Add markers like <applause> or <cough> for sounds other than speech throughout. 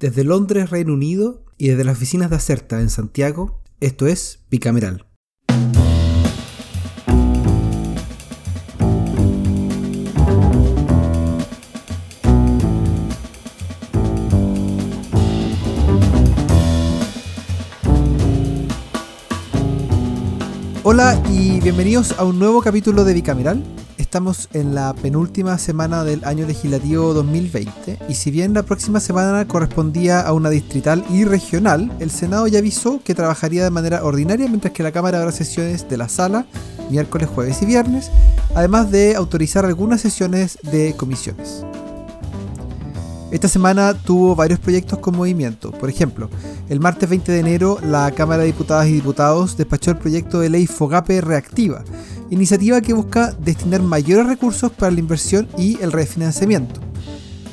Desde Londres, Reino Unido, y desde las oficinas de Acerta en Santiago, esto es Bicameral. Hola y bienvenidos a un nuevo capítulo de Bicameral. Estamos en la penúltima semana del año legislativo 2020 y si bien la próxima semana correspondía a una distrital y regional, el Senado ya avisó que trabajaría de manera ordinaria mientras que la Cámara habrá sesiones de la sala miércoles, jueves y viernes, además de autorizar algunas sesiones de comisiones. Esta semana tuvo varios proyectos con movimiento. Por ejemplo, el martes 20 de enero la Cámara de Diputadas y Diputados despachó el proyecto de ley FOGAPE Reactiva, iniciativa que busca destinar mayores recursos para la inversión y el refinanciamiento.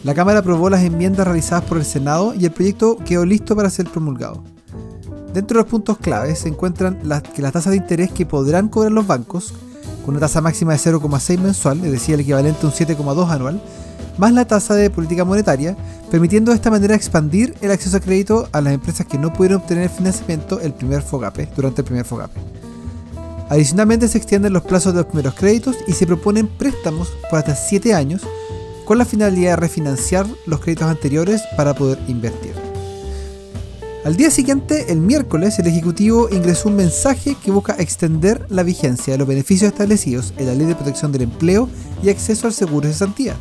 La Cámara aprobó las enmiendas realizadas por el Senado y el proyecto quedó listo para ser promulgado. Dentro de los puntos claves se encuentran las, que las tasas de interés que podrán cobrar los bancos, con una tasa máxima de 0,6 mensual, es decir, el equivalente a un 7,2 anual, más la tasa de política monetaria, permitiendo de esta manera expandir el acceso a crédito a las empresas que no pudieron obtener financiamiento el primer FOGAPE, durante el primer FOGAPE. Adicionalmente se extienden los plazos de los primeros créditos y se proponen préstamos por hasta 7 años con la finalidad de refinanciar los créditos anteriores para poder invertir. Al día siguiente, el miércoles, el Ejecutivo ingresó un mensaje que busca extender la vigencia de los beneficios establecidos en la Ley de Protección del Empleo y acceso al seguro de cesantía.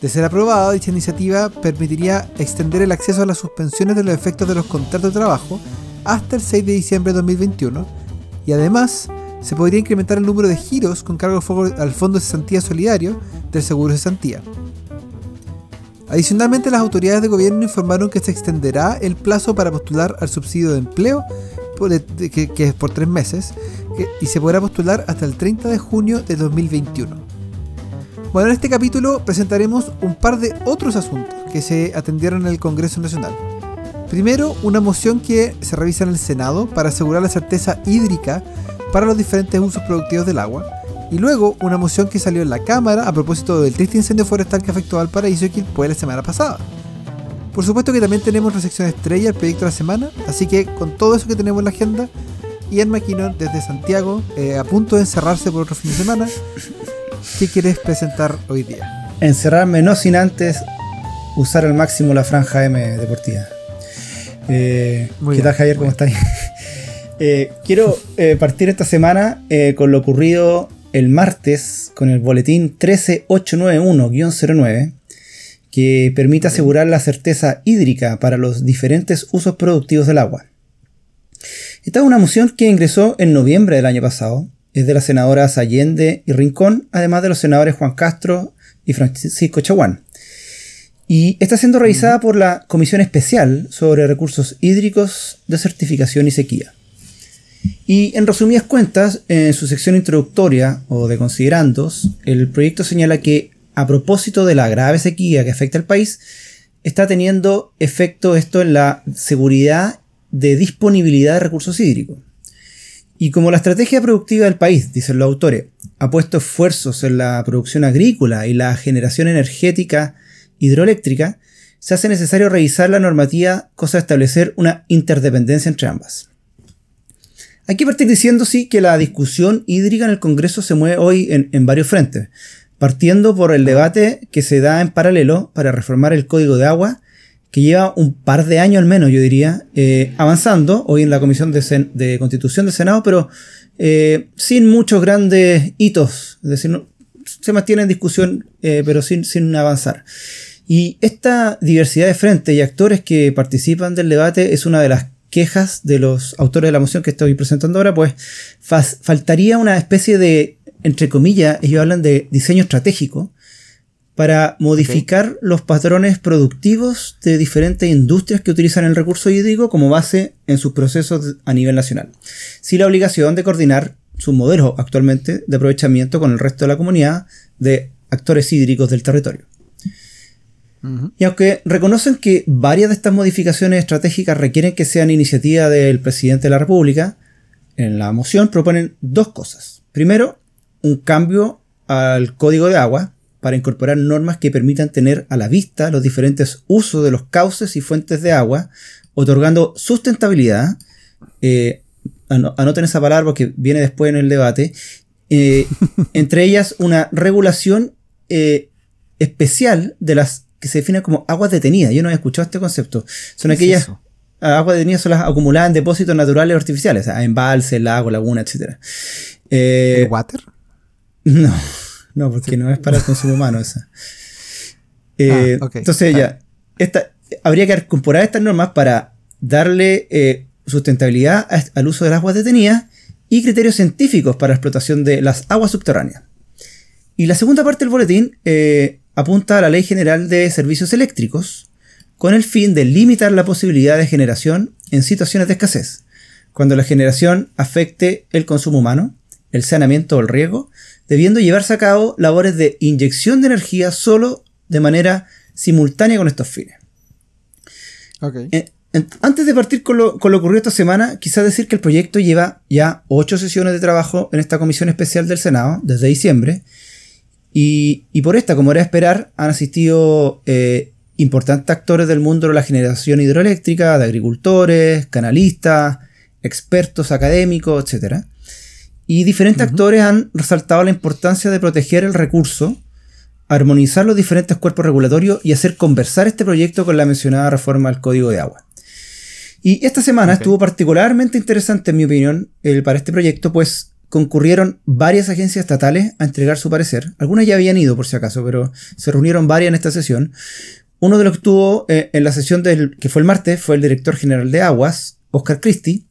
De ser aprobada, dicha iniciativa permitiría extender el acceso a las suspensiones de los efectos de los contratos de trabajo hasta el 6 de diciembre de 2021 y además se podría incrementar el número de giros con cargo al Fondo de Cesantía Solidario del Seguro de Cesantía. Adicionalmente, las autoridades de gobierno informaron que se extenderá el plazo para postular al subsidio de empleo, que, es por tres meses, y se podrá postular hasta el 30 de junio de 2021. Bueno, en este capítulo presentaremos un par de otros asuntos que se atendieron en el Congreso Nacional. Primero, una moción que se revisa en el Senado para asegurar la certeza hídrica para los diferentes usos productivos del agua. Y luego, una moción que salió en la Cámara a propósito del triste incendio forestal que afectó al paraíso y fue la semana pasada. Por supuesto que también tenemos la sección estrella, el proyecto de la semana, así que con todo eso que tenemos en la agenda, Ian McKinnon desde Santiago, eh, a punto de encerrarse por otro fin de semana, ¿Qué quieres presentar hoy día? Encerrarme no sin antes usar al máximo la franja M deportiva. Eh, ¿Qué tal Javier? ¿Cómo estás? <laughs> Eh, quiero eh, partir esta semana con lo ocurrido el martes con el boletín 13891-09 que permite asegurar la certeza hídrica para los diferentes usos productivos del agua. Esta es una moción que ingresó en noviembre del año pasado es de las senadoras Allende y Rincón, además de los senadores Juan Castro y Francisco Chaguán. Y está siendo revisada por la Comisión Especial sobre Recursos Hídricos de Certificación y Sequía. Y en resumidas cuentas, en su sección introductoria o de considerandos, el proyecto señala que a propósito de la grave sequía que afecta al país, está teniendo efecto esto en la seguridad de disponibilidad de recursos hídricos. Y como la estrategia productiva del país, dicen los autores, ha puesto esfuerzos en la producción agrícola y la generación energética hidroeléctrica, se hace necesario revisar la normativa, cosa de establecer una interdependencia entre ambas. Hay que partir diciendo, sí, que la discusión hídrica en el Congreso se mueve hoy en, en varios frentes, partiendo por el debate que se da en paralelo para reformar el Código de Agua que lleva un par de años al menos, yo diría, eh, avanzando, hoy en la Comisión de, Constitución del Senado, pero eh, sin muchos grandes hitos, es decir, se mantiene en discusión, eh, pero sin, sin avanzar. Y esta diversidad de frentes y actores que participan del debate es una de las quejas de los autores de la moción que estoy presentando ahora, pues faltaría una especie de, entre comillas, ellos hablan de diseño estratégico, para modificar los patrones productivos de diferentes industrias que utilizan el recurso hídrico como base en sus procesos a nivel nacional, sin la obligación de coordinar su modelo actualmente de aprovechamiento con el resto de la comunidad de actores hídricos del territorio. Y aunque reconocen que varias de estas modificaciones estratégicas requieren que sean iniciativa del presidente de la República, en la moción proponen dos cosas. Primero, un cambio al código de agua, para incorporar normas que permitan tener a la vista los diferentes usos de los cauces y fuentes de agua, otorgando sustentabilidad. Eh, anoten esa palabra porque viene después en el debate. Eh, <laughs> entre ellas, una regulación eh, especial de las que se definen como aguas detenidas. Yo no he escuchado este concepto. Son aquellas aguas detenidas son las acumuladas en depósitos naturales o artificiales, o embalse, lago, laguna, etc. Eh, ¿Water? <laughs> No, no, porque no es para el consumo humano esa. <laughs> Ah, entonces ya, esta, habría que incorporar estas normas para darle sustentabilidad al uso de las aguas detenidas y criterios científicos para la explotación de las aguas subterráneas. Y la segunda parte del boletín eh, apunta a la Ley General de Servicios Eléctricos con el fin de limitar la posibilidad de generación en situaciones de escasez, cuando la generación afecte el consumo humano, el saneamiento o el riego, debiendo llevarse a cabo labores de inyección de energía solo de manera simultánea con estos fines. Eh, antes de partir con lo, con lo, ocurrido esta semana, quizás decir que el proyecto lleva ya ocho sesiones de trabajo en esta comisión especial del Senado desde diciembre y, por esta, como era de esperar, han asistido eh, importantes actores del mundo de la generación hidroeléctrica, de agricultores, canalistas, expertos académicos, etc. Y diferentes actores han resaltado la importancia de proteger el recurso, armonizar los diferentes cuerpos regulatorios y hacer conversar este proyecto con la mencionada reforma al Código de Agua. Y esta semana estuvo particularmente interesante, en mi opinión, el, para este proyecto, pues concurrieron varias agencias estatales a entregar su parecer. Algunas ya habían ido, por si acaso, pero se reunieron varias en esta sesión. Uno de los que estuvo eh, en la sesión del, que fue el martes fue el director general de Aguas, Oscar Christie,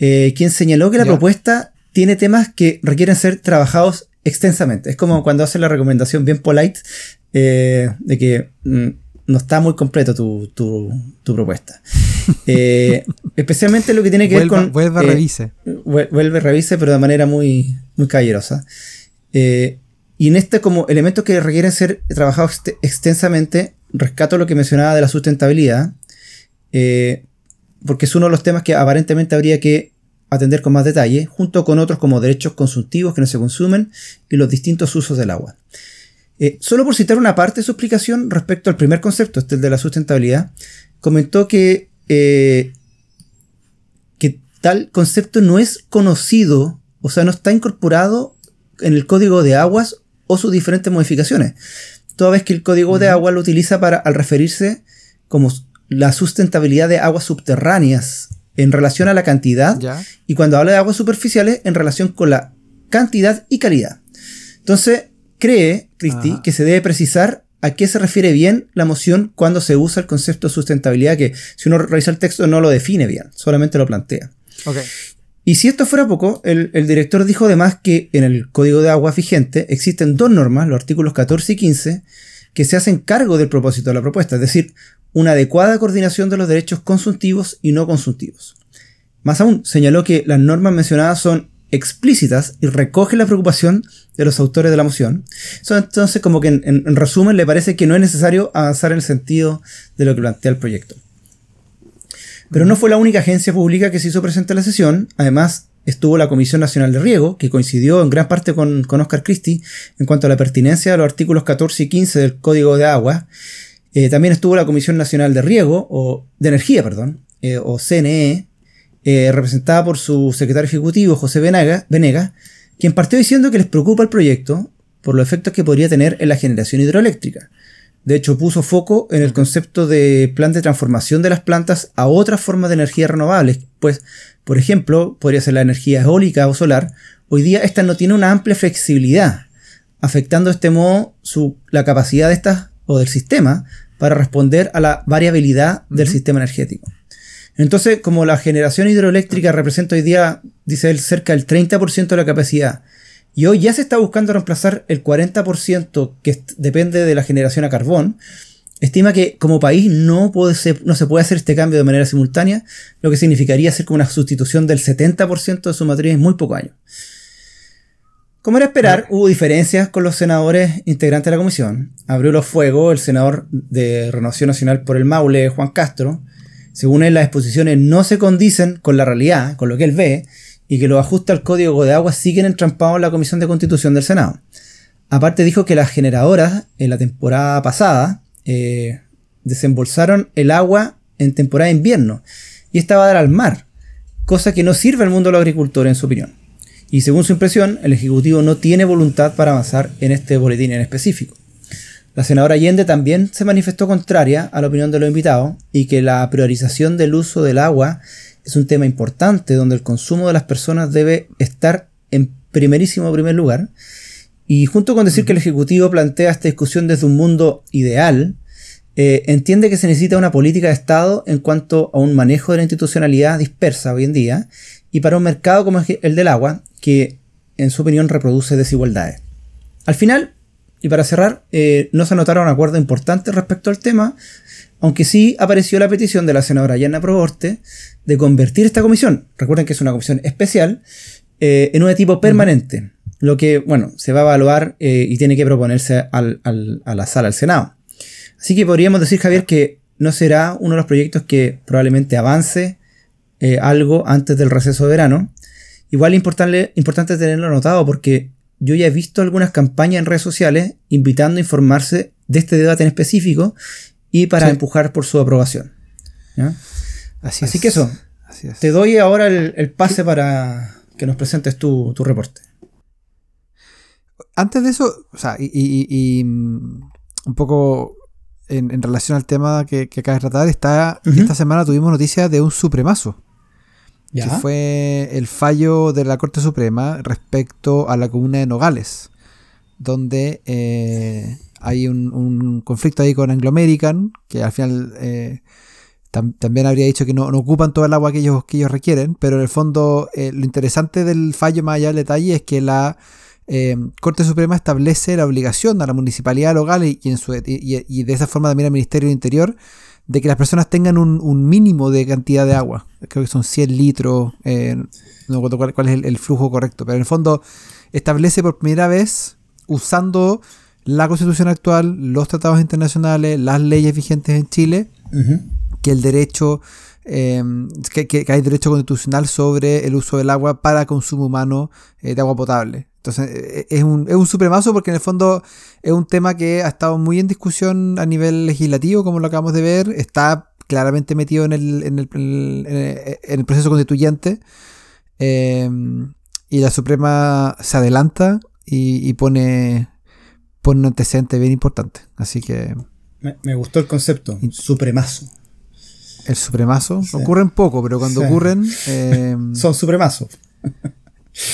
eh, quien señaló que la propuesta tiene temas que requieren ser trabajados extensamente. Es como cuando hace la recomendación bien polite eh, de que mm, no está muy completo tu, propuesta. Eh, <laughs> especialmente lo que tiene que ver con. Vuelve, a eh, revise. Vuelve, revise, pero de manera muy, muy caballerosa. Eh, y en este, como elementos que requieren ser trabajados extensamente, rescato lo que mencionaba de la sustentabilidad, porque es uno de los temas que aparentemente habría que atender con más detalle, junto con otros como derechos consumtivos que no se consumen y los distintos usos del agua. Eh, solo por citar una parte de su explicación respecto al primer concepto, este el de la sustentabilidad, comentó que, eh, que tal concepto no es conocido, o sea, no está incorporado en el código de aguas o sus diferentes modificaciones. Toda vez que el código de agua lo utiliza para, al referirse como la sustentabilidad de aguas subterráneas en relación a la cantidad y cuando habla de aguas superficiales en relación con la cantidad y calidad. Entonces, cree, Cristi, que se debe precisar a qué se refiere bien la moción cuando se usa el concepto de sustentabilidad, que si uno revisa el texto no lo define bien, solamente lo plantea. Y si esto fuera poco, el, director dijo además que en el Código de Agua vigente existen dos normas, los artículos 14 y 15, que se hacen cargo del propósito de la propuesta, es decir, una adecuada coordinación de los derechos consuntivos y no consuntivos. Más aún, señaló que las normas mencionadas son explícitas y recoge la preocupación de los autores de la moción. entonces, como que en, resumen, le parece que no es necesario avanzar en el sentido de lo que plantea el proyecto. Pero no fue la única agencia pública que se hizo presente en la sesión. Además, estuvo la Comisión Nacional de Riego, que coincidió en gran parte con, Oscar Christie en cuanto a la pertinencia de los artículos 14 y 15 del Código de Agua. Eh, también estuvo la Comisión Nacional de Riego, o de Energía, perdón, eh, o CNE, eh, representada por su secretario ejecutivo, José Venega, quien partió diciendo que les preocupa el proyecto por los efectos que podría tener en la generación hidroeléctrica. De hecho, puso foco en el concepto de plan de transformación de las plantas a otras formas de energía renovables, pues, por ejemplo, podría ser la energía eólica o solar. Hoy día esta no tiene una amplia flexibilidad, afectando de este modo su, la capacidad de estas o del sistema para responder a la variabilidad del sistema energético. Entonces, como la generación hidroeléctrica representa hoy día, dice él, cerca del 30% de la capacidad, y hoy ya se está buscando reemplazar el 40% que depende de la generación a carbón, estima que como país no, puede no se puede hacer este cambio de manera simultánea, lo que significaría hacer como una sustitución del 70% de su matriz en muy pocos años. Como era esperar, hubo diferencias con los senadores integrantes de la comisión. Abrió los fuegos el senador de Renovación Nacional por el Maule, Juan Castro, según él, las exposiciones no se condicen con la realidad, con lo que él ve, y que los ajustes al código de agua siguen entrampados en la Comisión de Constitución del Senado. Aparte dijo que las generadoras en la temporada pasada eh, desembolsaron el agua en temporada de invierno y esta va a dar al mar, cosa que no sirve al mundo de los agricultores en su opinión. Y según su impresión, el Ejecutivo no tiene voluntad para avanzar en este boletín en específico. La senadora Allende también se manifestó contraria a la opinión de los invitados y que la priorización del uso del agua es un tema importante donde el consumo de las personas debe estar en primerísimo primer lugar. Y junto con decir que el Ejecutivo plantea esta discusión desde un mundo ideal, eh, entiende que se necesita una política de Estado en cuanto a un manejo de la institucionalidad dispersa hoy en día y para un mercado como el del agua, que en su opinión reproduce desigualdades. Al final, y para cerrar, eh, no se anotaron acuerdos importantes respecto al tema, aunque sí apareció la petición de la senadora Yana Proborte de convertir esta comisión, recuerden que es una comisión especial, eh, en un tipo permanente, lo que, bueno, se va a evaluar y tiene que proponerse a la sala del Senado. Así que podríamos decir, Javier, que no será uno de los proyectos que probablemente avance eh, algo antes del receso de verano. Igual es importante, importante tenerlo anotado porque yo ya he visto algunas campañas en redes sociales invitando a informarse de este debate en específico y para empujar por su aprobación. Así, que eso. Te doy ahora el, pase para que nos presentes tu, reporte. Antes de eso, o sea, y mm, un poco en, relación al tema que, que acabas de tratar, está, esta semana tuvimos noticias de un supremazo. Que fue el fallo de la Corte Suprema respecto a la comuna de Nogales, donde eh, hay un, conflicto ahí con Anglo American, que al final eh, también habría dicho que no, ocupan todo el agua que ellos, que ellos requieren, pero en el fondo eh, lo interesante del fallo más allá del detalle es que la eh, Corte Suprema establece la obligación a la municipalidad local y, y, de esa forma también al Ministerio del Interior de que las personas tengan un, mínimo de cantidad de agua. Creo que son 100 litros, eh, no recuerdo cuál, es el, flujo correcto, pero en el fondo establece por primera vez, usando la constitución actual, los tratados internacionales, las leyes vigentes en Chile, que el derecho, eh, que, hay derecho constitucional sobre el uso del agua para consumo humano de agua potable. Entonces, e, e, es un, es un supremazo porque en el fondo es un tema que ha estado muy en discusión a nivel legislativo, como lo acabamos de ver. Está claramente metido en el, en el, en el, proceso constituyente. Em, y la Suprema se adelanta y, pone, pone un antecedente bien importante. Así que. Me, gustó el concepto, supremazo. El supremazo. Ocurren poco, pero cuando ocurren. <laughs> Em, Son supremazos.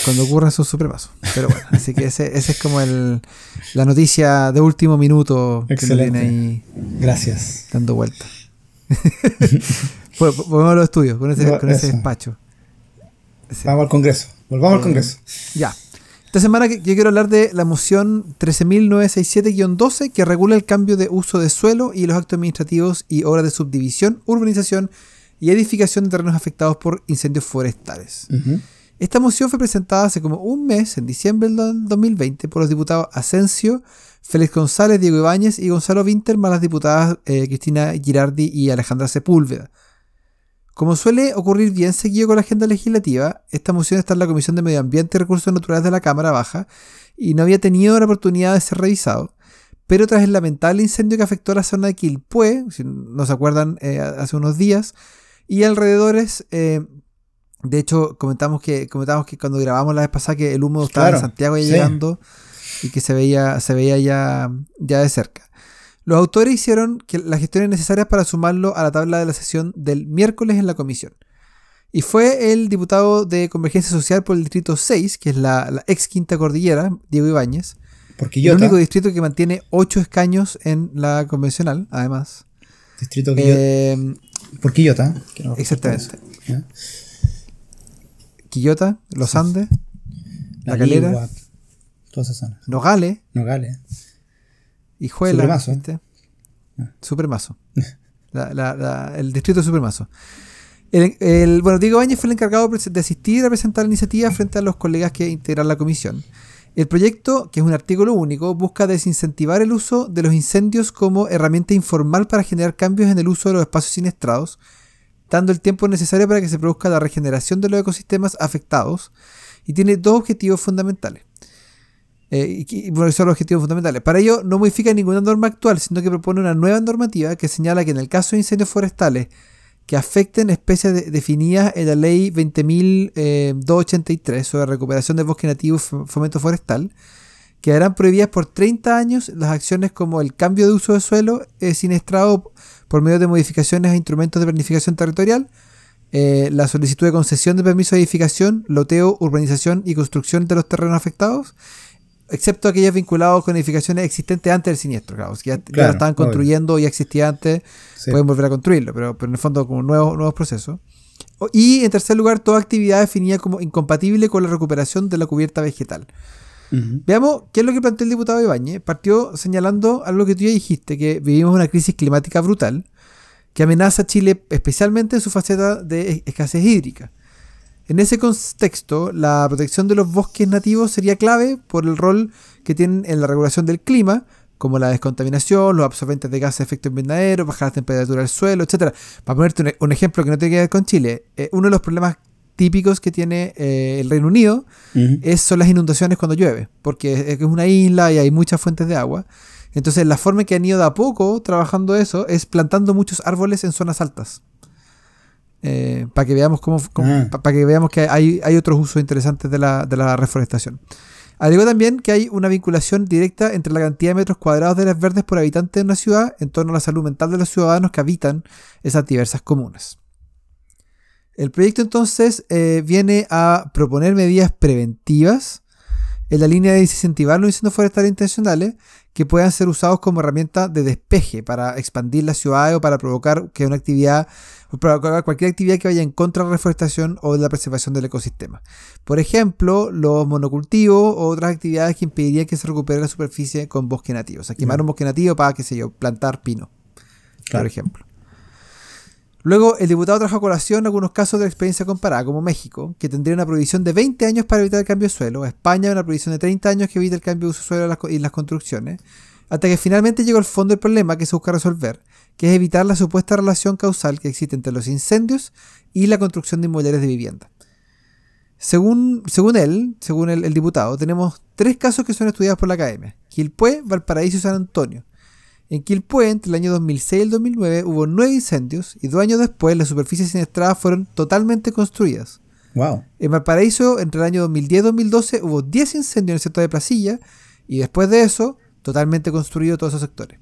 Cuando ocurren sus supremasos. Pero bueno, así que ese, ese es como el, la noticia de último minuto que viene ahí. Gracias. Dando vuelta. <laughs> pues, volvemos a los estudios con ese, con ese despacho. Vamos al Congreso. Volvamos al Congreso. Ya. Esta semana yo quiero hablar de la moción 13.967-12 que regula el cambio de uso de suelo y los actos administrativos y obras de subdivisión, urbanización y edificación de terrenos afectados por incendios forestales. Esta moción fue presentada hace como un mes, en diciembre del 2020, por los diputados Asensio, Félix González, Diego Ibáñez y Gonzalo Winter, más las diputadas eh, Cristina Girardi y Alejandra Sepúlveda. Como suele ocurrir bien seguido con la agenda legislativa, esta moción está en la Comisión de Medio Ambiente y Recursos Naturales de la Cámara Baja y no había tenido la oportunidad de ser revisado. Pero tras el lamentable incendio que afectó a la zona de Quilpué, si no se acuerdan, eh, hace unos días, y alrededores, eh, de hecho, comentamos que, comentamos que cuando grabamos la vez pasada que el humo estaba en Santiago ya llegando y que se veía, se veía ya, ya de cerca. Los autores hicieron que las gestiones necesarias para sumarlo a la tabla de la sesión del miércoles en la comisión. Y fue el diputado de Convergencia Social por el Distrito 6, que es la, ex Quinta Cordillera, Diego Ibáñez. el único distrito que mantiene 8 escaños en la convencional, además. Distrito que eh, Por Quillota. exactamente. Quillota, Los Andes, La, Calera, todas esas zonas. Nogales, Nogales, Hijuela, Supremazo. ¿viste? Ah. <laughs> El distrito de Supremazo. El, bueno, Diego Bañez fue el encargado de asistir a presentar la iniciativa frente a los colegas que integran la comisión. El proyecto, que es un artículo único, busca desincentivar el uso de los incendios como herramienta informal para generar cambios en el uso de los espacios siniestrados, dando el tiempo necesario para que se produzca la regeneración de los ecosistemas afectados y tiene dos objetivos fundamentales. Eh, y, bueno, son los objetivos fundamentales. Para ello, no modifica ninguna norma actual, sino que propone una nueva normativa que señala que en el caso de incendios forestales que afecten especies definidas en la ley 20.283 eh, sobre recuperación de bosque nativo y fomento forestal, quedarán prohibidas por 30 años las acciones como el cambio de uso de suelo eh, siniestrado por medio de modificaciones a instrumentos de planificación territorial, eh, la solicitud de concesión de permiso de edificación, loteo, urbanización y construcción de los terrenos afectados, excepto aquellos vinculados con edificaciones existentes antes del siniestro, claro, que ya, lo estaban construyendo, ya existía antes, pueden volver a construirlo, pero, pero en el fondo como nuevos, nuevos procesos. Y en tercer lugar, toda actividad definida como incompatible con la recuperación de la cubierta vegetal. Veamos qué es lo que planteó el diputado Ibáñez. Partió señalando algo que tú ya dijiste, que vivimos una crisis climática brutal que amenaza a Chile especialmente en su faceta de escasez hídrica. En ese contexto, la protección de los bosques nativos sería clave por el rol que tienen en la regulación del clima, como la descontaminación, los absorbentes de gases de efecto invernadero, bajar la temperatura del suelo, etc. Para ponerte un, ejemplo que no tiene que ver con Chile, eh, uno de los problemas típicos que tiene eh, el Reino Unido es, son las inundaciones cuando llueve, porque es una isla y hay muchas fuentes de agua. Entonces la forma que han ido de a poco trabajando eso es plantando muchos árboles en zonas altas. Eh, para que veamos cómo, ah. para que veamos que hay, hay otros usos interesantes de la, de la reforestación. Alegó también que hay una vinculación directa entre la cantidad de metros cuadrados de áreas verdes por habitante en una ciudad en torno a la salud mental de los ciudadanos que habitan esas diversas comunas. El proyecto entonces eh, viene a proponer medidas preventivas en la línea de incentivar los incendios forestales intencionales que puedan ser usados como herramienta de despeje para expandir la ciudad o para provocar que una actividad provocar cualquier actividad que vaya en contra de la reforestación o de la preservación del ecosistema. Por ejemplo, los monocultivos o otras actividades que impedirían que se recupere la superficie con bosque nativo. O sea, quemar un bosque nativo para, qué sé yo, plantar pino, por ejemplo. Luego, el diputado trajo a colación algunos casos de experiencia comparada, como México, que tendría una prohibición de 20 años para evitar el cambio de suelo, España una prohibición de 30 años que evita el cambio de uso de suelo y las construcciones, hasta que finalmente llegó el fondo del problema que se busca resolver, que es evitar la supuesta relación causal que existe entre los incendios y la construcción de inmobiliarios de vivienda. Según, él, según el, el, diputado, tenemos tres casos que son estudiados por la academia: Quilpué, Valparaíso y San Antonio, en Quilpué, entre el año 2006 y el 2009, hubo nueve incendios y dos años después las superficies siniestradas fueron totalmente construidas. Wow. En Valparaíso, entre el año 2010 y 2012, hubo 10 incendios en el sector de Placilla y después de eso, totalmente construido todos esos sectores.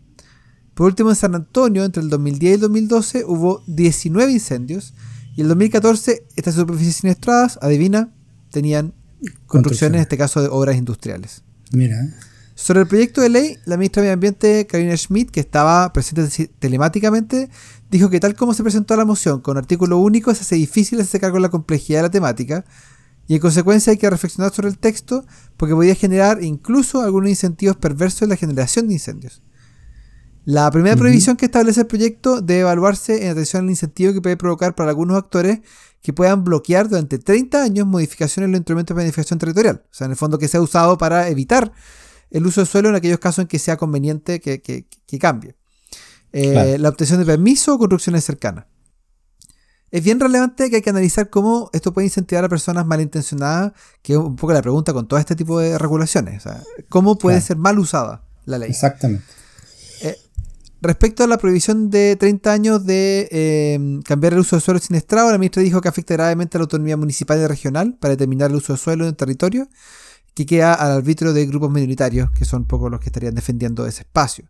Por último, en San Antonio, entre el 2010 y el 2012, hubo 19 incendios y en el 2014, estas superficies siniestradas, adivina, tenían construcciones, en este caso de obras industriales. Mira. Sobre el proyecto de ley, la ministra de Medio Ambiente, Karina Schmidt, que estaba presente telemáticamente, dijo que tal como se presentó la moción con artículo único, se hace difícil hacerse cargo de la complejidad de la temática y en consecuencia hay que reflexionar sobre el texto porque podría generar incluso algunos incentivos perversos en la generación de incendios. La primera prohibición que establece el proyecto debe evaluarse en atención al incentivo que puede provocar para algunos actores que puedan bloquear durante 30 años modificaciones en los instrumentos de planificación territorial. O sea, en el fondo que sea usado para evitar el uso del suelo en aquellos casos en que sea conveniente que, cambie. Eh, la obtención de permiso o construcciones cercanas. Es bien relevante que hay que analizar cómo esto puede incentivar a personas malintencionadas, que es un poco la pregunta con todo este tipo de regulaciones. ¿Cómo puede ser mal usada la ley? Exactamente. Eh, respecto a la prohibición de 30 años de eh, cambiar el uso de suelo sin estrado, la ministra dijo que afecta gravemente a la autonomía municipal y regional para determinar el uso de suelo en el territorio que queda al arbitrio de grupos minoritarios, que son pocos los que estarían defendiendo ese espacio.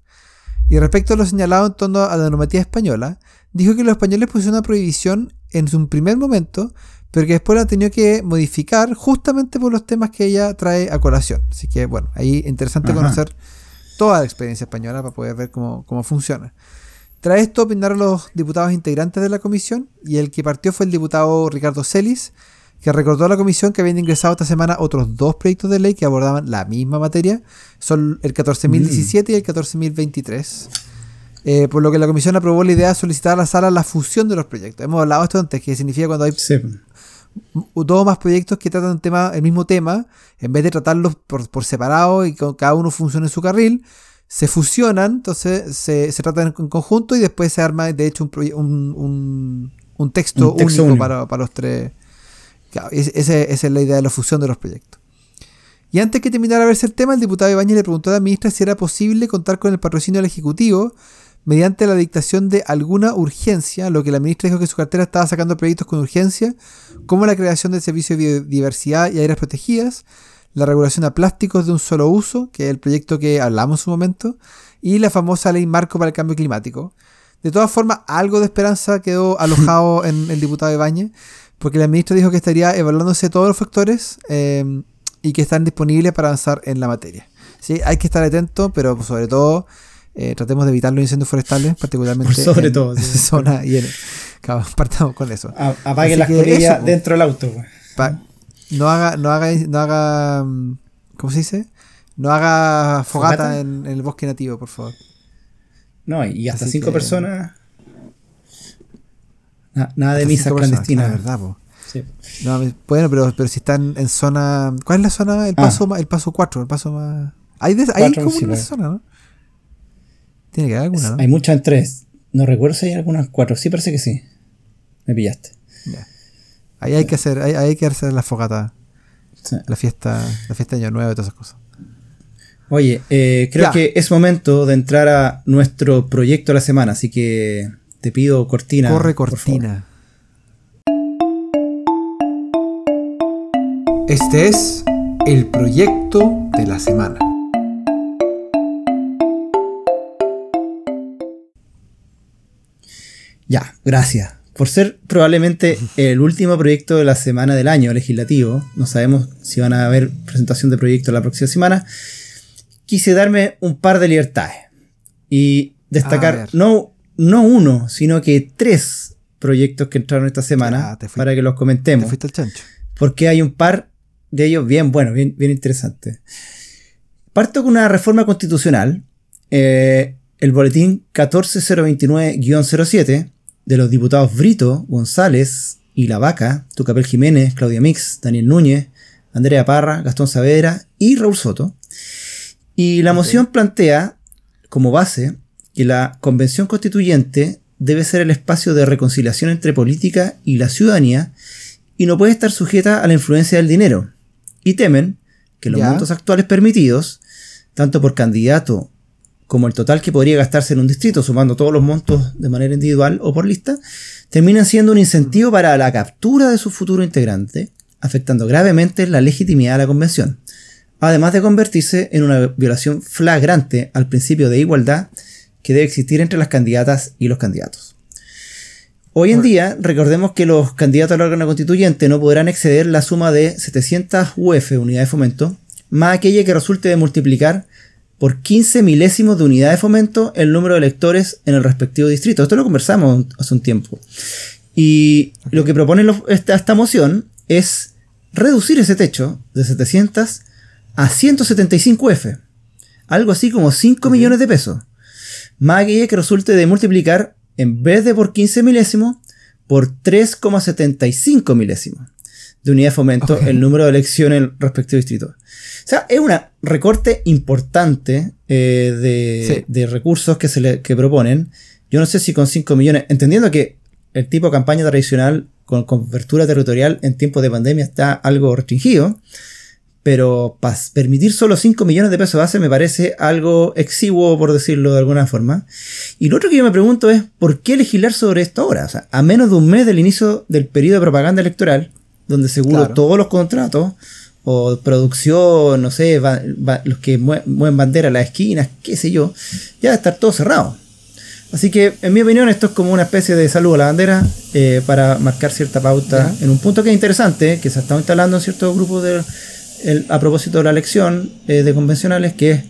Y respecto a lo señalado en torno a la normativa española, dijo que los españoles pusieron una prohibición en su primer momento, pero que después la han tenido que modificar justamente por los temas que ella trae a colación. Así que, bueno, ahí interesante conocer toda la experiencia española para poder ver cómo, cómo funciona. Tras esto opinaron los diputados integrantes de la comisión y el que partió fue el diputado Ricardo Celis, que recordó a la comisión que habían ingresado esta semana otros dos proyectos de ley que abordaban la misma materia, son el 14.017 y el 14.023. Eh, por lo que la comisión aprobó la idea de solicitar a la sala la fusión de los proyectos. Hemos hablado esto antes, que significa cuando hay dos o más proyectos que tratan tema, el mismo tema, en vez de tratarlos por, separado y que cada uno funcione en su carril, se fusionan, entonces se, se tratan en conjunto y después se arma de hecho un, un, texto, único, Para, para, los tres esa, es la idea de la fusión de los proyectos. Y antes que terminara a verse el tema, el diputado Ibáñez le preguntó a la ministra si era posible contar con el patrocinio del Ejecutivo mediante la dictación de alguna urgencia, lo que la ministra dijo que su cartera estaba sacando proyectos con urgencia, como la creación del servicio de biodiversidad y áreas protegidas, la regulación a plásticos de un solo uso, que es el proyecto que hablamos en su momento, y la famosa ley marco para el cambio climático. De todas formas, algo de esperanza quedó alojado <laughs> en el diputado Ibáñez, porque la ministra dijo que estaría evaluándose todos los factores eh, y que están disponibles para avanzar en la materia. Sí, hay que estar atento, pero sobre todo eh, tratemos de evitar los incendios forestales, <laughs> particularmente sobre en todo, <laughs> zona y en, <laughs> partamos con eso. Apaguen las colillas pues. dentro del auto. Pues. no haga, no haga, no haga, ¿cómo se dice? No haga fogata, en, el bosque nativo, por favor. No, y hasta cinco personas. Nada de misas clandestinas. verdad, bueno, pero, pero si están en zona. ¿Cuál es la zona? El ah. paso, el paso 4, el paso más. Hay, hay como una zona, ¿no? Tiene que haber alguna, ¿no? Hay muchas en tres. No recuerdo si hay algunas cuatro. Sí, parece que sí. Me pillaste. Ahí hay que hacer, ahí, hay que hacer la fogata. La fiesta, la fiesta de Año Nuevo y todas esas cosas. Oye, eh, creo que es momento de entrar a nuestro proyecto de la semana, así que te pido cortina. Corre cortina. Este es el proyecto de la semana. Ya, gracias. Por ser probablemente el último proyecto de la semana del año legislativo, no sabemos si van a haber presentación de proyecto la próxima semana, quise darme un par de libertades y destacar no, no uno, sino que tres proyectos que entraron esta semana para que los comentemos. Porque hay un par de ellos bien bueno, bien, bien interesante. Parto con una reforma constitucional, eh, el boletín 14029-07 de los diputados Brito, González y La Vaca, Tucapel Jiménez, Claudia Mix, Daniel Núñez, Andrea Parra, Gastón Saavedra y Raúl Soto. Y la moción plantea como base que la convención constituyente debe ser el espacio de reconciliación entre política y la ciudadanía y no puede estar sujeta a la influencia del dinero, y temen que los montos actuales permitidos, tanto por candidato como el total que podría gastarse en un distrito, sumando todos los montos de manera individual o por lista, terminan siendo un incentivo para la captura de su futuro integrante, afectando gravemente la legitimidad de la convención, además de convertirse en una violación flagrante al principio de igualdad que debe existir entre las candidatas y los candidatos. Hoy en día, recordemos que los candidatos al órgano constituyente no podrán exceder la suma de 700 UF, unidades de fomento, más aquella que resulte de multiplicar por 15 milésimos de unidad de fomento el número de electores en el respectivo distrito. Esto lo conversamos hace un tiempo. Y lo que propone esta, moción es reducir ese techo de 700 a 175 F. Algo así como 5 millones de pesos. Más aquella que resulte de multiplicar en vez de por 15 milésimos, por 3,75 milésimos de unidad de fomento el número de elecciones en el respectivo distrito. O sea, es un recorte importante eh, de, recursos que se le proponen. Yo no sé si con 5 millones, entendiendo que el tipo de campaña tradicional con cobertura territorial en tiempos de pandemia está algo restringido, pero permitir solo 5 millones de pesos base me parece algo exiguo, por decirlo de alguna forma. Y lo otro que yo me pregunto es, ¿por qué legislar sobre esto ahora? O sea, a menos de un mes del inicio del periodo de propaganda electoral, donde seguro todos los contratos, o producción, no sé, los que mueven bandera a las esquinas, qué sé yo, ya va a estar todo cerrado. Así que, en mi opinión, esto es como una especie de saludo a la bandera eh, para marcar cierta pauta en un punto que es interesante, que se está instalando en ciertos grupos de a propósito de la elección eh, de convencionales, que es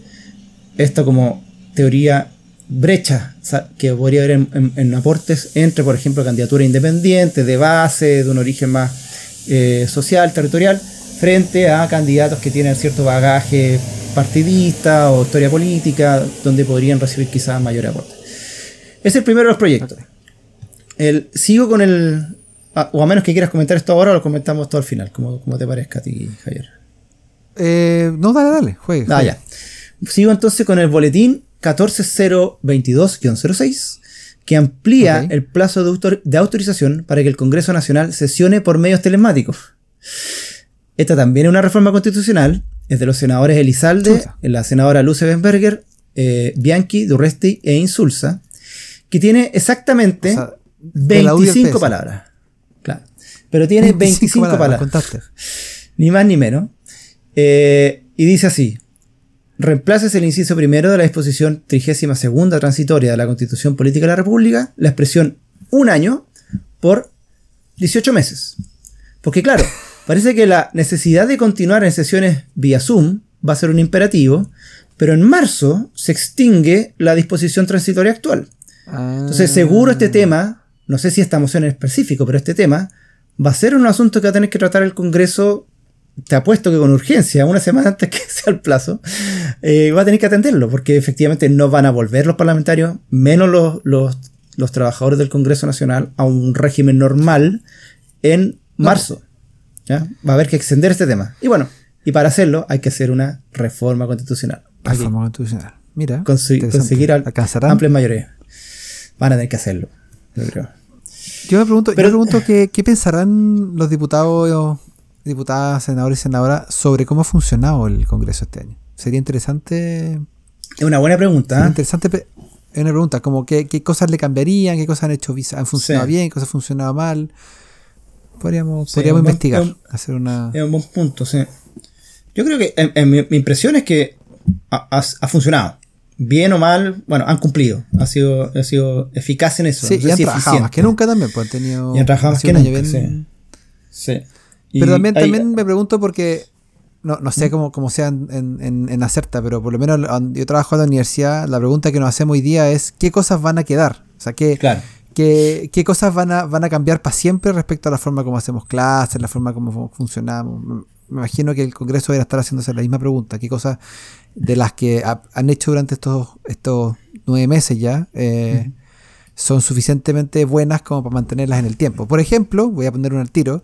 esto como teoría brecha que podría haber en, aportes entre, por ejemplo, candidaturas independientes, de base, de un origen más eh, social, territorial, frente a candidatos que tienen cierto bagaje partidista o historia política, donde podrían recibir quizás mayor aporte. Es el primero de los proyectos. Sigo con el. o a menos que quieras comentar esto ahora, lo comentamos todo al final, como, como te parezca a ti, Javier. Eh, no, dale, dale, juegue. Ah, ya. Sigo entonces con el boletín 14022-06, que amplía el plazo de, de, autorización para que el Congreso Nacional sesione por medios telemáticos. Esta también es una reforma constitucional es de los senadores Elizalde, la senadora Luce Benberger, eh, Bianchi, Durresti e Insulza, que tiene exactamente 25 palabras. Claro. Pero tiene 25, palabras. Ni más ni menos. Eh, y dice así: reemplaces el inciso primero de la disposición 32 transitoria de la Constitución Política de la República, la expresión un año, por 18 meses. Porque claro, parece que la necesidad de continuar en sesiones vía Zoom va a ser un imperativo, pero en marzo se extingue la disposición transitoria actual. Entonces, seguro este tema, no sé si esta moción en específico, pero este tema va a ser un asunto que va a tener que tratar el Congreso te apuesto que con urgencia, una semana <laughs> antes que sea el plazo, eh, va a tener que atenderlo, porque efectivamente no van a volver los parlamentarios, menos los, los, trabajadores del Congreso Nacional, a un régimen normal en marzo. ¿ya? Va a haber que extender este tema. Y bueno, y para hacerlo hay que hacer una reforma constitucional. Reforma constitucional. Mira. conseguir amplias mayorías. Van a tener que hacerlo, yo creo. Yo me pregunto, Pero, yo me pregunto qué, qué pensarán los diputados diputadas, senadores y senadoras sobre cómo ha funcionado el Congreso este año. Sería interesante. Es una buena pregunta. ¿eh? interesante. Es una pregunta, como qué, qué, cosas le cambiarían, qué cosas han hecho, han funcionado bien, qué cosas han funcionado mal. Podríamos, podríamos investigar, hacer una. Es un buen punto, sí. Yo creo que en, mi, impresión es que ha, funcionado. Bien o mal, bueno, han cumplido. Ha sido, ha sido eficaz en eso. Sí, y han trabajado más que nunca también, pues han tenido. Y han trabajado más que nunca, sí. sí. Pero también, también me pregunto porque, no, no sé cómo, cómo sea en, en, en, Acerta, pero por lo menos yo trabajo en la universidad, la pregunta que nos hacemos hoy día es ¿qué cosas van a quedar? O sea, ¿qué, qué, qué cosas van a, van a cambiar para siempre respecto a la forma como hacemos clases, la forma como funcionamos? Me imagino que el Congreso debería estar haciéndose la misma pregunta. ¿Qué cosas de las que han hecho durante estos, estos nueve meses ya eh, son suficientemente buenas como para mantenerlas en el tiempo? Por ejemplo, voy a poner un al tiro,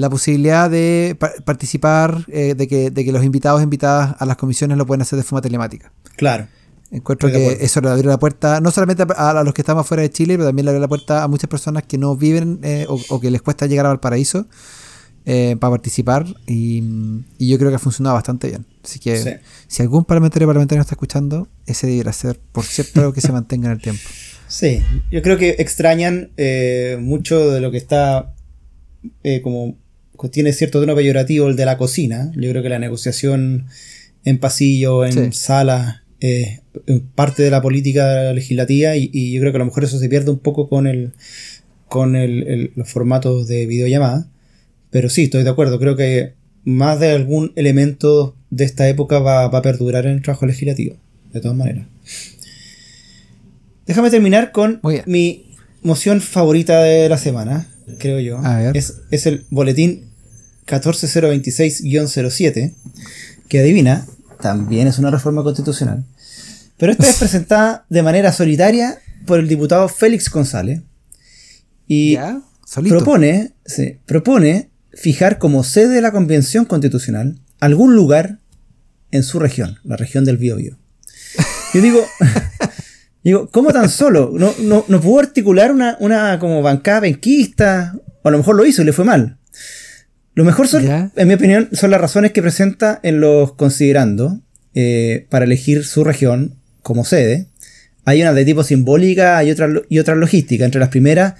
la posibilidad de participar, eh, de, que, de que los invitados e invitadas a las comisiones lo pueden hacer de forma telemática. Claro. Encuentro que eso le abre la puerta, no solamente a, los que estamos fuera de Chile, pero también le abre la puerta a muchas personas que no viven eh, o, que les cuesta llegar al paraíso eh, para participar. Y, yo creo que ha funcionado bastante bien. Así que si algún parlamentario parlamentario está escuchando, ese debería ser, por cierto, algo que se mantenga en el tiempo. <laughs> Sí, yo creo que extrañan mucho de lo que está como tiene cierto tono peyorativo el de la cocina. Yo creo que la negociación en pasillo, en sala, es parte de la política legislativa y, yo creo que a lo mejor eso se pierde un poco con el con los formatos de videollamada. Pero sí, estoy de acuerdo. Creo que más de algún elemento de esta época va, a perdurar en el trabajo legislativo. De todas maneras. Déjame terminar con mi moción favorita de la semana, creo yo. Es, es el boletín 14026-07, que adivina, también es una reforma constitucional. Pero esta es <laughs> presentada de manera solitaria por el diputado Félix González. Y propone, propone fijar como sede de la Convención Constitucional algún lugar en su región, la región del Biobío. Yo digo, <laughs> digo, ¿cómo tan solo? ¿No, no, pudo articular una, una como bancada benquista? O a lo mejor lo hizo y le fue mal. Lo mejor son, en mi opinión, son las razones que presenta en los considerando eh, para elegir su región como sede. Hay unas de tipo simbólica y otras y otra logística. Entre las primeras,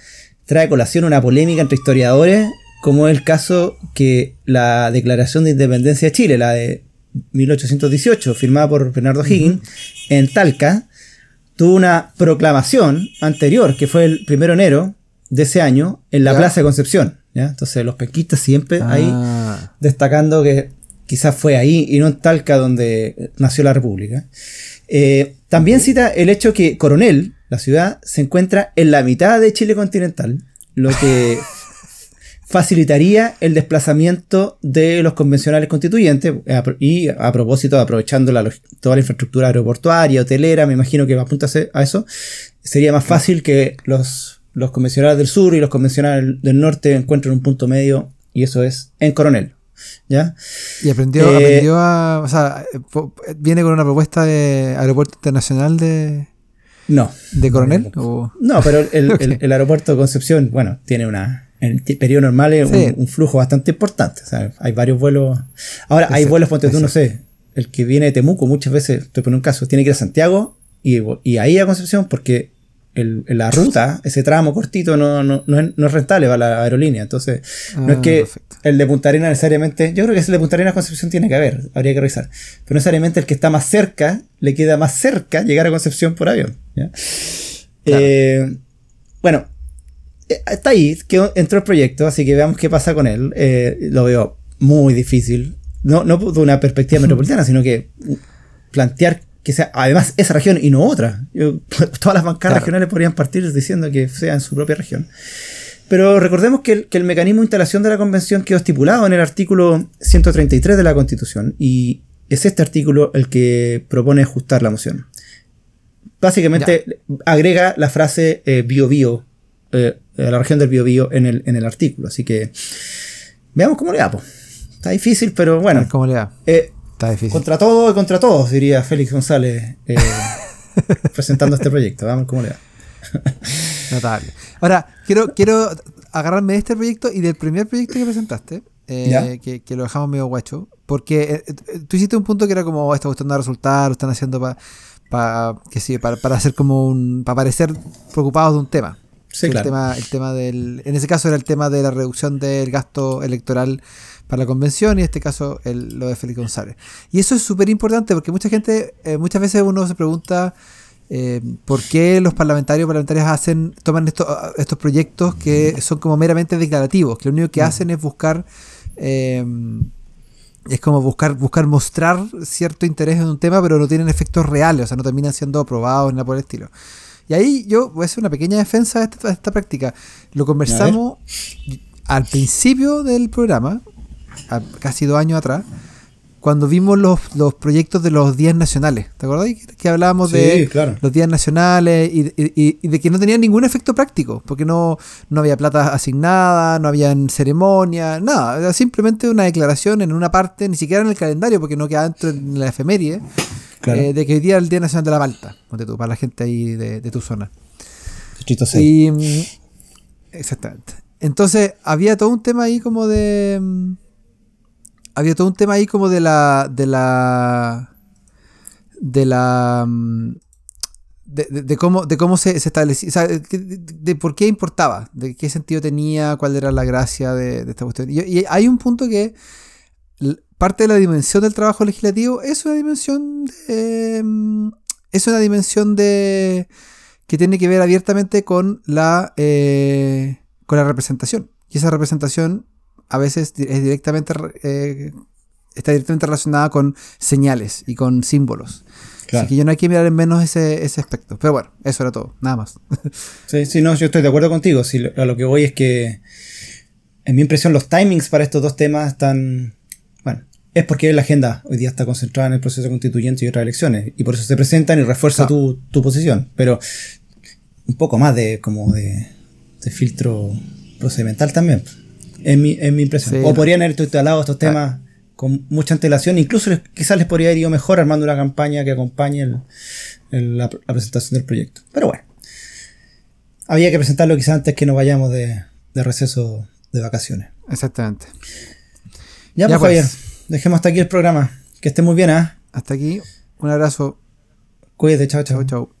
trae colación una polémica entre historiadores, como es el caso que la Declaración de Independencia de Chile, la de 1818, firmada por Bernardo Higgins, en Talca, tuvo una proclamación anterior, que fue el primero de enero de ese año, en la Plaza de Concepción. Entonces los pequistas siempre ahí ah. destacando que quizás fue ahí y no en Talca donde nació la República. Eh, también cita el hecho que Coronel, la ciudad, se encuentra en la mitad de Chile continental, lo que <laughs> facilitaría el desplazamiento de los convencionales constituyentes eh, y a propósito, aprovechando toda la infraestructura aeroportuaria, hotelera, me imagino que va a apuntarse a eso, sería más fácil que los los convencionales del sur y los convencionales del norte encuentran un punto medio y eso es en Coronel. ¿Ya? Y aprendió, eh, aprendió a. O sea, viene con una propuesta de aeropuerto internacional de. No. ¿De Coronel? No, pero <laughs> el, aeropuerto de Concepción, bueno, tiene una. en el periodo normal es un, flujo bastante importante. hay varios vuelos. Ahora, hay vuelos, ponte tú, no sé, el que viene de Temuco muchas veces, estoy poniendo un caso, tiene que ir a Santiago y, y ahí a Concepción porque el, la ruta, ese tramo cortito, no, no, no, es, no es, rentable para la aerolínea. Entonces, no es ah, que el de Punta Arenas necesariamente, yo creo que el de Punta Arenas Concepción tiene que haber, habría que revisar. Pero necesariamente el que está más cerca, le queda más cerca llegar a Concepción por avión. Eh, bueno, eh, está ahí, que entró el proyecto, así que veamos qué pasa con él. Eh, lo veo muy difícil. No, no de una perspectiva <laughs> metropolitana, sino que plantear que sea además esa región y no otra. <laughs> todas las bancadas regionales podrían partir diciendo que sea en su propia región. Pero recordemos que el, mecanismo de instalación de la convención quedó estipulado en el artículo 133 de la Constitución y es este artículo el que propone ajustar la moción. Básicamente agrega la frase eh, bio bio, eh, la región del bio bio en el, en el artículo. Así que veamos cómo le da. Está difícil, pero bueno. ¿Cómo le da? Eh, contra todo y contra todos, diría Félix González eh, <laughs> presentando este proyecto. Vamos cómo le va. <laughs> Notable. Ahora, quiero, quiero agarrarme de este proyecto y del primer proyecto que presentaste, eh, que, lo dejamos medio guacho, porque eh, tú hiciste un punto que era como, oh, está gustando resultar, lo están haciendo para que sí, para, para hacer como un, para parecer preocupados de un tema. Sí, claro. el, tema, el tema del, en ese caso era el tema de la reducción del gasto electoral para la convención y en este caso el, lo de Félix González. Y eso es súper importante porque mucha gente, eh, muchas veces uno se pregunta eh, por qué los parlamentarios parlamentarias hacen, toman estos, estos proyectos que son como meramente declarativos, que lo único que hacen es buscar... Eh, es como buscar, buscar mostrar cierto interés en un tema, pero no tienen efectos reales, o sea, no terminan siendo aprobados ni nada por el estilo. Y ahí yo voy a hacer una pequeña defensa de esta, de esta práctica. Lo conversamos al principio del programa, casi dos años atrás, cuando vimos los, los proyectos de los días nacionales. ¿Te acordás? Que, hablábamos de los días nacionales y, y, de que no tenían ningún efecto práctico, porque no, no había plata asignada, no había ceremonia, nada. Era simplemente una declaración en una parte, ni siquiera en el calendario, porque no quedaba dentro en la efeméride, eh, de que hoy día es el Día Nacional de la Malta, para la gente ahí de, de tu zona. Y, mm, exactamente. Entonces, había todo un tema ahí como de mm, había todo un tema ahí como de la. de la. de la. Mm, de, cómo, de cómo se, establecía, o sea, de, por qué importaba, de qué sentido tenía, cuál era la gracia de, esta cuestión. Y, hay un punto que parte de la dimensión del trabajo legislativo es una dimensión mm, es una dimensión de que tiene que ver abiertamente con la eh, con la representación. Y esa representación a veces es directamente, eh, está directamente relacionada con señales y con símbolos. Así que yo no hay que mirar en menos ese, ese aspecto. Pero bueno, eso era todo, nada más. <laughs> sí, sí, no, yo estoy de acuerdo contigo. Si a lo que voy es que, en mi impresión, los timings para estos dos temas están. Bueno, es porque la agenda hoy día está concentrada en el proceso constituyente y otras elecciones. Y por eso se presentan y refuerza tu, tu, posición. Pero un poco más de como de, de filtro procedimental también. En mi, en mi impresión. o podrían haber instalado estos temas con mucha antelación. Incluso quizás les podría ir yo mejor armando una campaña que acompañe la, presentación del proyecto. Pero bueno. Había que presentarlo quizás antes que nos vayamos de, receso de vacaciones. Exactamente. Ya, pues, Javier, dejemos hasta aquí el programa. Que esté muy bien, ¿ah? Hasta aquí. Un abrazo. Cuídate, chao, chao. Chao, chao.